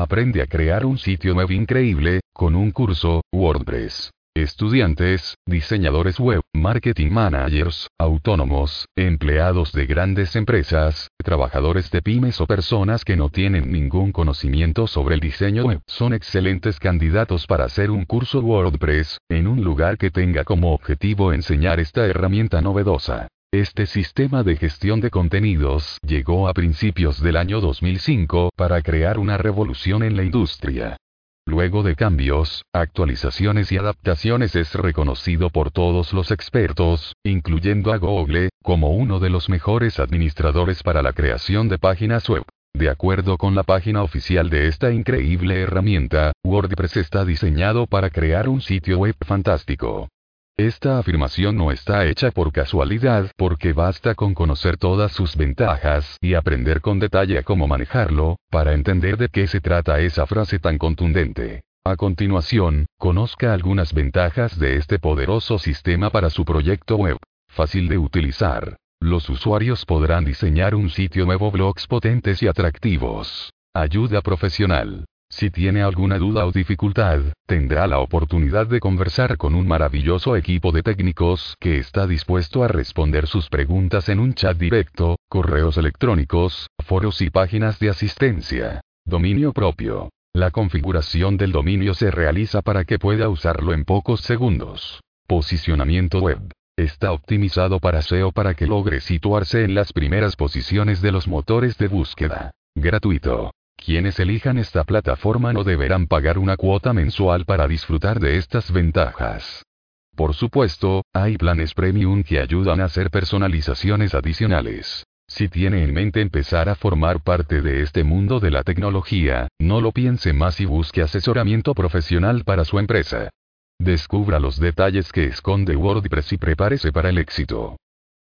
Aprende a crear un sitio web increíble, con un curso, WordPress. Estudiantes, diseñadores web, marketing managers, autónomos, empleados de grandes empresas, trabajadores de pymes o personas que no tienen ningún conocimiento sobre el diseño web son excelentes candidatos para hacer un curso WordPress, en un lugar que tenga como objetivo enseñar esta herramienta novedosa. Este sistema de gestión de contenidos llegó a principios del año 2005 para crear una revolución en la industria. Luego de cambios, actualizaciones y adaptaciones es reconocido por todos los expertos, incluyendo a Google, como uno de los mejores administradores para la creación de páginas web. De acuerdo con la página oficial de esta increíble herramienta, WordPress está diseñado para crear un sitio web fantástico. Esta afirmación no está hecha por casualidad porque basta con conocer todas sus ventajas y aprender con detalle cómo manejarlo, para entender de qué se trata esa frase tan contundente. A continuación, conozca algunas ventajas de este poderoso sistema para su proyecto web. Fácil de utilizar. Los usuarios podrán diseñar un sitio nuevo blogs potentes y atractivos. Ayuda profesional. Si tiene alguna duda o dificultad, tendrá la oportunidad de conversar con un maravilloso equipo de técnicos que está dispuesto a responder sus preguntas en un chat directo, correos electrónicos, foros y páginas de asistencia. Dominio propio. La configuración del dominio se realiza para que pueda usarlo en pocos segundos. Posicionamiento web. Está optimizado para SEO para que logre situarse en las primeras posiciones de los motores de búsqueda. Gratuito. Quienes elijan esta plataforma no deberán pagar una cuota mensual para disfrutar de estas ventajas. Por supuesto, hay planes premium que ayudan a hacer personalizaciones adicionales. Si tiene en mente empezar a formar parte de este mundo de la tecnología, no lo piense más y busque asesoramiento profesional para su empresa. Descubra los detalles que esconde WordPress y prepárese para el éxito.